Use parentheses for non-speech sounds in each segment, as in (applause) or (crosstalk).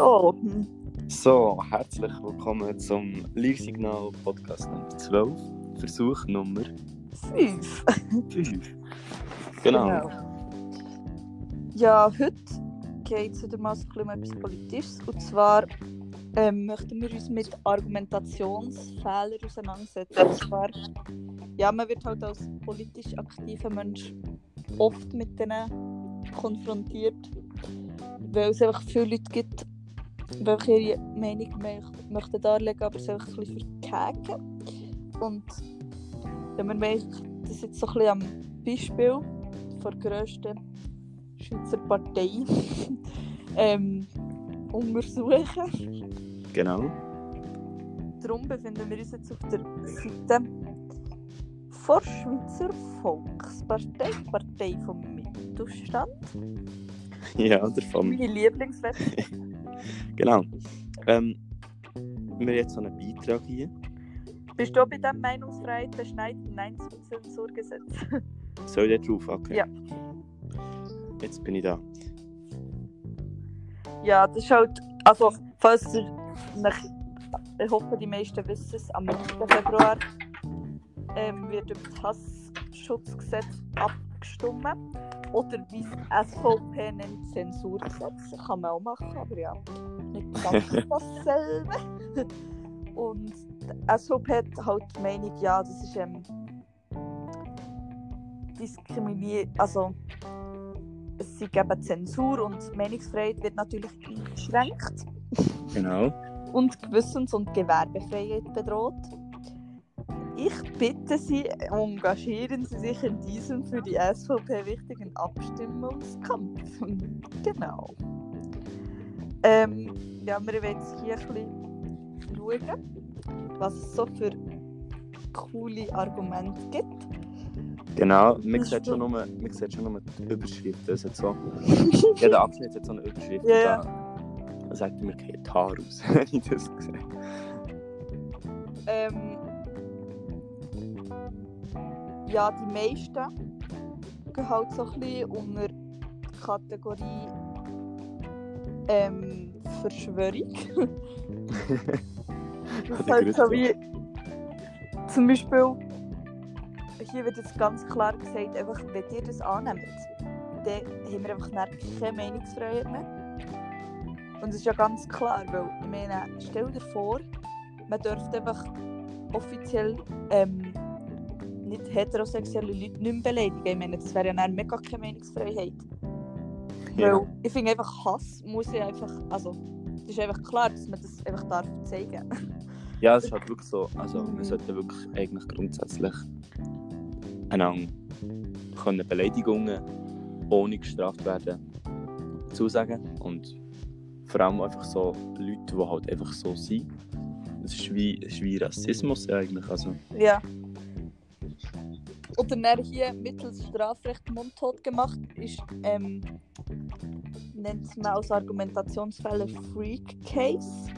So, So, herzlich willkommen zum Live-Signal Podcast Nummer 12, Versuch Nummer fünf. 5. Genau. Ja, heute geht es wieder mal so ein bisschen um etwas Politisches. Und zwar ähm, möchten wir uns mit Argumentationsfehlern auseinandersetzen. Und zwar, ja, man wird halt als politisch aktiver Mensch oft mit denen konfrontiert, weil es einfach viele Leute gibt, welche ihre Meinung mö- möchten darlegen, aber einfach ein bisschen verkacken. Und wenn wir wollen das jetzt so ein bisschen am Beispiel der grössten Schweizer Partei (laughs) ähm, untersuchen. Genau. Darum befinden wir uns jetzt auf der Seite der Schweizer Volkspartei, Partei vom Mittelstand. (laughs) Ja, davon. Meine Lieblingswebsite. (laughs) Genau. Ähm, wir haben jetzt so einen Beitrag hier. Bist du bei diesem Meinungsfreiheit beschneiden Nein zum Zensurgesetz? (laughs) Soll ich da drauf? Okay. Ja. Jetzt bin ich da. Ja, das ist halt, also falls ihr nach, ich hoffe die meisten wissen es, am 9. Februar ähm, wird über das Hassschutzgesetz abgestimmt. Oder wie SVP nennt, Zensurgesetz. Kann man auch machen, aber ja, nicht ganz (laughs) dasselbe. Und die SVP hat halt die Meinung, ja, das ist ähm, diskriminiert, also es sie geben Zensur und Meinungsfreiheit wird natürlich eingeschränkt Genau. und Gewissens- und Gewerbefreiheit bedroht. Ich bitte Sie, engagieren Sie sich in diesem für die SVP wichtigen Abstimmungskampf. (laughs) genau. Ähm, ja, wir wollen jetzt hier ein bisschen schauen, was es so für coole Argumente gibt. Genau. Man sieht, schon nur, man sieht schon nur die Überschrift. Das hat so, (laughs) jeder Abschnitt hat so eine Überschrift. Da, da sagt mir kein Haar aus, wenn ich das sehe. Ähm, ja, die meisten gehen halt so ein bisschen unter die Kategorie ähm, Verschwörung. (laughs) das ist halt so wie zum Beispiel hier wird jetzt ganz klar gesagt, einfach, wenn ihr das annehmt, dann haben wir einfach keine Meinungsfreiheit mehr. Und das ist ja ganz klar, weil ich meine, stell dir vor, man dürfte einfach offiziell ähm, heterosexuelle Leute nicht mehr beleidigen. Ich meine, das wäre ja dann mega keine Meinungsfreiheit. Ja. Weil ich finde einfach, Hass muss ja einfach, also, es ist einfach klar, dass man das einfach darf zeigen (laughs) Ja, es ist halt wirklich so. Also, man sollte wirklich eigentlich grundsätzlich einander können Beleidigungen ohne gestraft werden zusagen. Und vor allem einfach so Leute, die halt einfach so sind. Das ist wie, es ist wie Rassismus eigentlich. Also, Ja. Oder dann hier mittels Strafrecht mundtot gemacht ist, ähm, nennt man als Argumentationsfälle Freak Case.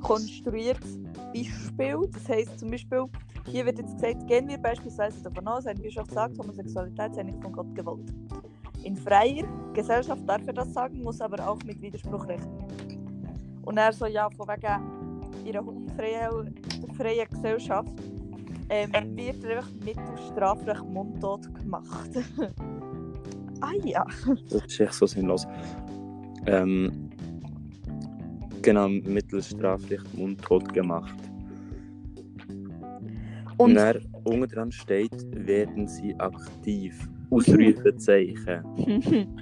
Konstruiertes Beispiel. Das heisst zum Beispiel, hier wird jetzt gesagt, gehen wir beispielsweise davon aus, ein Bischof sagt, Homosexualität sei nicht von Gott gewollt. In freier Gesellschaft darf er das sagen, muss aber auch mit Widerspruch rechnen. Und er so, ja, von wegen ihrer unfreien freien Gesellschaft ähm, wird er einfach mittels Strafrecht mundtot gemacht. (laughs) ah ja. das ist echt so sinnlos. Ähm, genau, mittels Strafrecht mundtot gemacht. Und Und dann unten dran steht, werden sie aktiv. Ausrufezeichen. (laughs)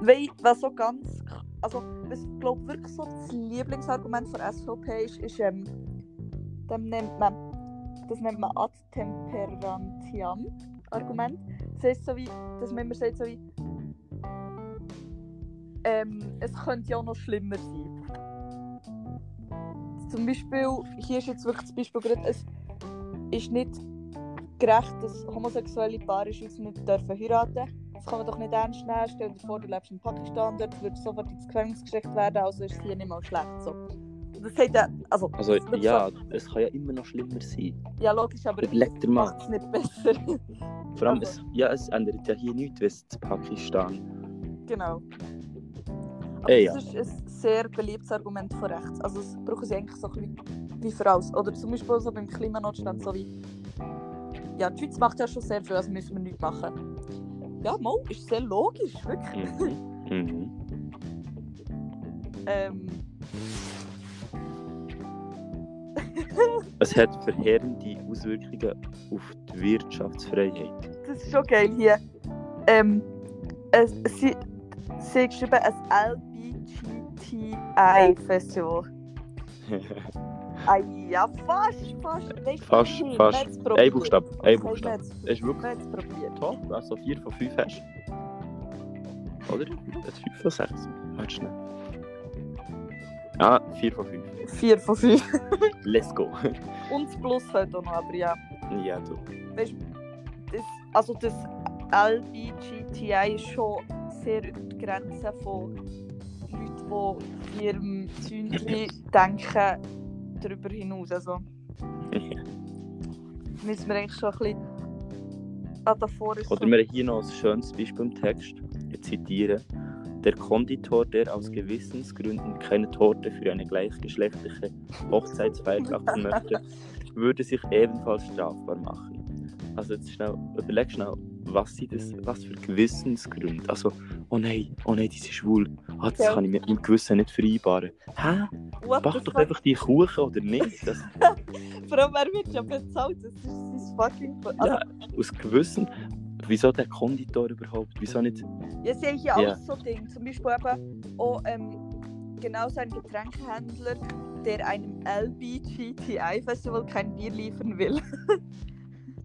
Weil, was so ganz, also was glaube wirklich so das Lieblingsargument von SVP ist, ist ähm, dem nennt man, das nennt man ad temperantiam Argument. Das heißt so wie, dass man immer sagt so wie, ähm, es könnte ja noch schlimmer sein. Zum Beispiel, hier ist jetzt wirklich das Beispiel gerade, es ist nicht gerecht, dass homosexuelle Paare in nicht dürfen heiraten Das kann man doch nicht ernst nehmen. Stell dir vor, du lebst in Pakistan, dort würdest sofort ins Gefängnis gesteckt werden, also ist es hier nicht mal schlecht. So. Das sagt also, Also, ja, es kann ja immer noch schlimmer sein. so, ja logisch, aber Überleg dir mal. es nicht besser. (laughs) Vor allem, Also- es, ja, es ändert ja hier nichts, wenn es in Pakistan. genau. Aber Eh, das ist ein sehr beliebtes Argument von rechts. Also das brauchen sie eigentlich so ein bisschen wie für alles. Oder zum Beispiel so beim Klimanotstand, so wie ja, die Schweiz macht ja schon sehr viel, also müssen wir nichts machen. Ja, mal, ist sehr logisch, wirklich. Mhm. Mhm. (laughs) Ähm, Es hat verheerende Auswirkungen auf die Wirtschaftsfreiheit. das ist schon geil hier. Ähm, es, sie, sie geschrieben, ein LBGTI-Festival. Ah (laughs) ja, fast, fast. Weißt du, Fast, fast. Ein. Buchstabe, ein Buchstabe. es- ist wirklich probiert. top. Also 4 von 5 hast du. Oder? Das 5 von 6. Warte schnell. Ah, 4 von 5. 4 von 5. Let's go. Und das Plus fällt auch noch, aber ja. ja, du. Weißt, das, also das LBGTI ist schon sehr über die Grenze von Leuten, die in ihrem Zündchen (laughs) denken, darüber hinaus. Also (laughs) müssen wir eigentlich schon ein bisschen ah, davor ist Oder wir haben hier noch ein schönes Beispiel im Text. Ich zitiere. Der Konditor, der aus Gewissensgründen keine Torte für eine gleichgeschlechtliche Hochzeitsfeier backen möchte, würde sich ebenfalls strafbar machen. Also jetzt schnell, überleg schnell, was sind das, was für Gewissensgründe? Also, oh nein, oh nein, die schwul. Ah, das Ja. kann ich mit meinem Gewissen nicht vereinbaren. Hä? What Mach doch einfach die Kuchen oder nicht? Das, Vor allem, er wird ja bezahlt. Das ist sein fucking... Also, ja, aus Gewissen. Wieso der Konditor überhaupt? Wieso nicht? Ja, sehe ich Ja. auch so Dinge. Zum Beispiel eben auch ähm, genau so ein Getränkehändler, der einem LBGTI-Festival kein Bier liefern will. (laughs)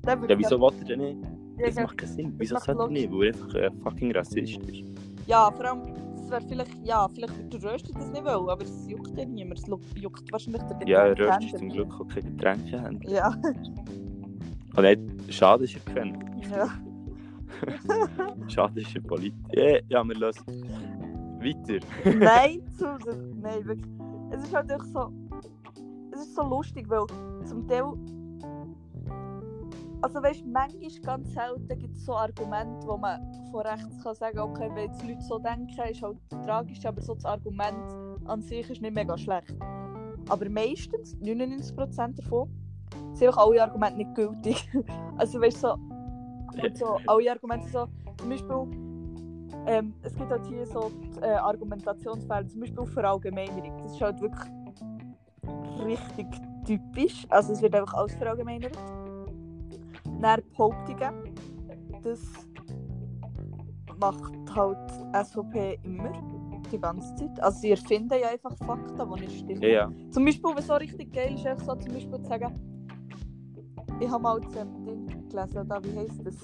Ja, wieso will er denn nicht? Ja, Das ja. macht keinen Sinn. Wieso sollte er nicht? Weil er einfach äh, fucking Rassist ist. Ja, vor allem, das wäre vielleicht, ja, vielleicht wird der Röster das nicht wollen, aber es juckt ja niemand. Es juckt wahrscheinlich der Ja, Getränkehändler Röst ist zum. Glück auch keine Getränke haben. Ja, Oh nein, schade ist er gefällt. ja. Schade ist er politisch. Ja, ja, wir lassen. Weiter. Nein, (laughs) zu, nein, wirklich. Es ist halt einfach so, es ist so lustig, weil zum Teil, also weißt du, manchmal ganz selten gibt es so Argumente, wo man von rechts kann sagen, okay, wenn jetzt Leute so denken, ist halt tragisch, aber so das Argument an sich ist nicht mega schlecht. Aber meistens, 99% davon, sind einfach alle Argumente nicht gültig. (laughs) also weißt du, so, und so, alle Argumente so, zum Beispiel, ähm, es gibt halt hier so die, äh, Argumentationsfälle, zum Beispiel Verallgemeinerung. Das ist halt wirklich richtig typisch. Also es wird einfach alles verallgemeinert. Dann Behauptungen. Das macht halt SVP immer. Die ganze Zeit. Also sie erfinden ja einfach Fakten, die nicht stimmen. Ja, ja. Zum Beispiel, was so richtig geil ist, einfach so zum Beispiel zu sagen, ich habe mal das ähm, Ding gelesen, da, wie heisst das?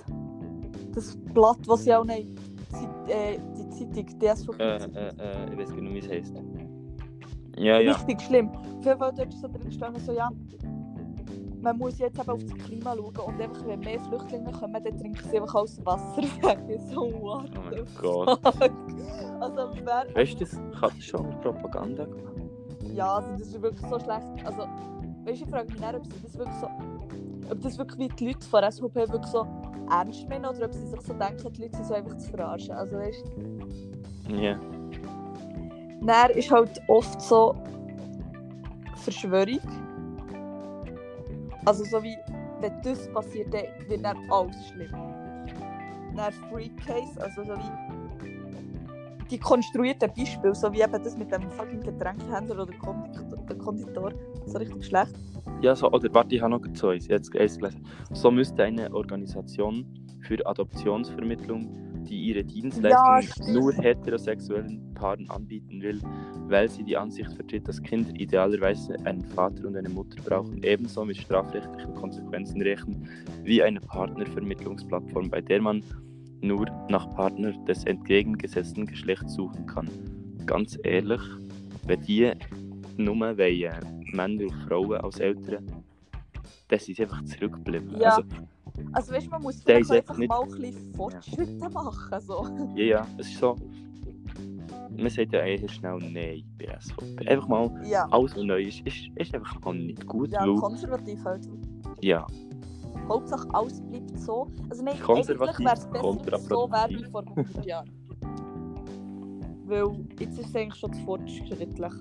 Das Blatt, was sie auch nehmen, die, äh, die Zeitung, die SVP. Äh, äh, äh, ich weiß gar nicht, wie es heisst. Ja, ja. Richtig schlimm. Auf jeden Fall dort ist so drin gestanden, so ja, man muss jetzt eben auf das Klima schauen und einfach, wenn mehr Flüchtlinge kommen, dann trinken sie einfach alles Wasser (laughs) weg. So, what Oh mein Gott. Also, wer... Weißt du, das das schon Propaganda gemacht. Ja, also das ist wirklich so schlecht. Also, weißt du, ich frage mich nicht, ob sie das wirklich so. Ob das wirklich wie die Leute von SVP wirklich so ernst meinen oder ob sie sich so denken, die Leute sind so einfach zu verarschen. Also, weißt. Ja. Dann ist halt oft so Verschwörung. Also, so wie, wenn das passiert, dann wird dann alles schlimm. Dann Freak Case, also so wie die konstruierten Beispiele, so wie eben das mit dem fucking Getränkehändler oder Konditor, Konditor so richtig schlecht. Ja, so, oder warte, ich habe noch so eins, jetzt eins gelesen. So müsste eine Organisation für Adoptionsvermittlung, die ihre Dienstleistungen stimmt. nur heterosexuellen Paaren anbieten will, weil sie die Ansicht vertritt, dass Kinder idealerweise einen Vater und eine Mutter brauchen, ebenso mit strafrechtlichen Konsequenzen rechnen wie eine Partnervermittlungsplattform, bei der man nur nach Partner des entgegengesetzten Geschlechts suchen kann. Ganz ehrlich, wenn die nur wollen, Männer und Frauen als Eltern, dann sind sie einfach zurückgeblieben. Ja. Also, Also weißt du, man muss vielleicht einfach nicht- mal ein bisschen Fortschritte machen. So. ja, ja, es ist so. Man sagt ja eher schnell Nein bei SVP. Einfach mal, Ja, alles, was neu ist, ist, ist einfach mal nicht gut. ja konservativ halt. ja, Hauptsache alles bleibt so. Also nein, eigentlich wäre es besser, so wäre wie vor 100 Jahren. weil jetzt ist es eigentlich schon zu fortschrittlich. (laughs)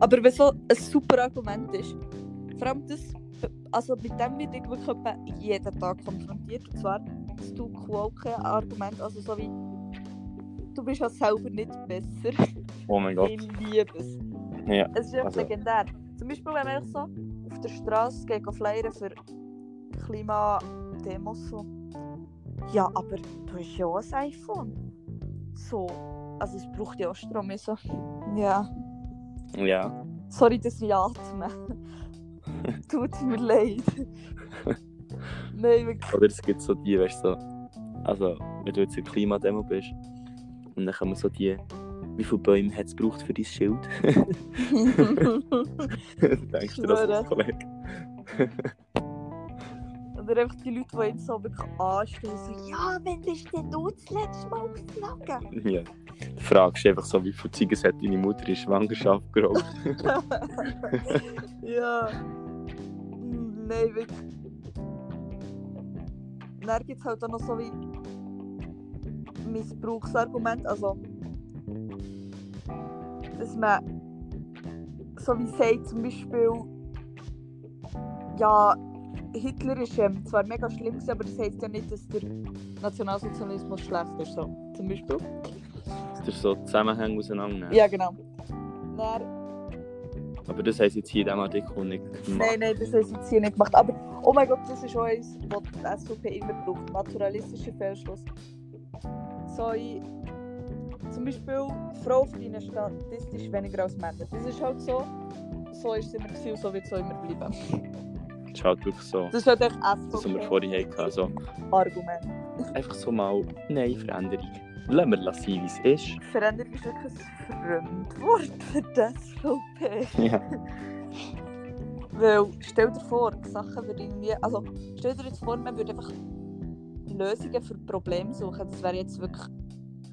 Aber wenn so ein super Argument ist, vor allem das, also mit dem wird ich wirklich jeden Tag konfrontiert. Und zwar das du Quoke-Argument, also so wie du bist ja selber nicht besser. Oh mein Gott. Ich liebe es. Ja. Es ist einfach Also- legendär. Zum Beispiel, wenn man so auf der Straße geht flyern für Klimademos. So. Ja, aber du hast ja auch ein iPhone. So. Also es braucht ja auch Strom. Ich So. Ja. Ja. Sorry, dass ich atme. (laughs) Tut mir leid. Nein, wirklich. Oder es gibt so die, weißt du, so, also wenn du jetzt in Klimademo bist und dann kommen so die, wie viele Bäume hat es gebraucht für dein Schild? (laughs) Denkst du das als Kollege? Oder einfach die Leute, die jetzt so wirklich anstehen, so, ja, wenn bist denn du das letzte Mal geflogen? Ja. Du fragst einfach so, wie viele Ziegen hat deine Mutter in Schwangerschaft geraucht? (laughs) ja. Nein, wirklich. Dann gibt es halt auch noch so wie Missbrauchsargument, also dass man so wie sagt zum Beispiel ja, Hitler ist ähm, zwar mega schlimm, aber das heisst ja nicht, dass der Nationalsozialismus schlecht ist, so, zum Beispiel. Das ist so Zusammenhänge auseinandernehmen. Ja, genau. Dann, Aber das heisst jetzt hier in diesem Artikel nicht gemacht. Nein, nein, das haben sie jetzt hier nicht gemacht. Aber, oh mein Gott, das ist auch eins, was die SVP immer braucht. Naturalistischer Fehlschluss. So, ich, zum Beispiel, Frauen verdienen statistisch weniger als Männer. Das ist halt so. So ist es immer gewesen und so wird es auch immer bleiben. Das ist halt wirklich so, Das ist halt echt das, was wir SVP vorhin hatten. Also, Argument. einfach so mal, nein, Veränderung. Lassen wir sein, wie es ist. Veränderung ist wirklich ein Fremdwort für die SVP. Ja. (laughs) Weil, stell dir vor, Sachen würden irgendwie. Also, stell dir jetzt vor, man würde einfach Lösungen für Probleme suchen. Das wäre jetzt wirklich.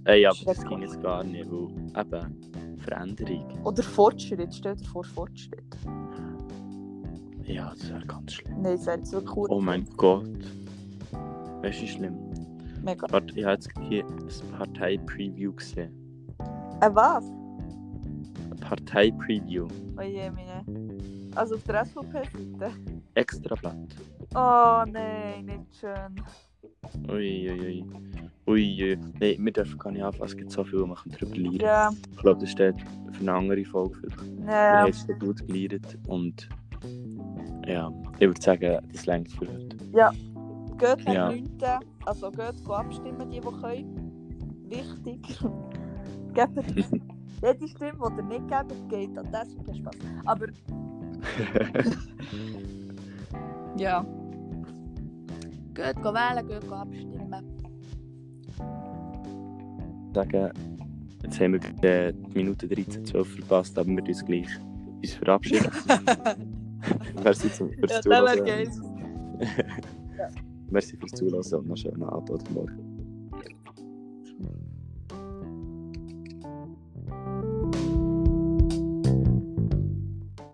Ey, aber das ging jetzt gar nicht, weil eben Veränderung. Oder Fortschritt. Stell dir vor, Fortschritt. Ja, das wäre ganz schlimm. Nein, das wäre jetzt wirklich Oh mein Gott. Weißt du, wie schlimm? Mega. Warte, ich habe jetzt hier ein Partei-Preview gesehen. Äh, was? Ein Partei-Preview. Oh je, meine. Also auf der SVP-Seite. Extrablatt. Oh nein, nicht schön. Ui, ui, ui. Ui, ui. Nein, wir dürfen gar nicht anfangen. Es gibt so viel, wir können darüber. Ja, Ich glaube, das steht für eine andere Folge. Vielleicht. Wir ja. haben es so gut gelernt. Und ja, ich würde sagen, das längt für heute. Geht Ja. 9. Also geht abstimmen, die, die können. Wichtig. (laughs) Gebt (laughs) jede Stimme, die ihr nicht gebt, geht an das. Kein Spaß. Aber (laughs) ja. Wählen, geht go abstimmen. sagen, jetzt haben wir äh, die Minute 13, 12 verpasst, aber wir uns gleich uns verabschieden. Merci zum, fürs Ja, Zuhören. geil. (laughs) Merci fürs Zuhören und noch schönen Abend oder Morgen.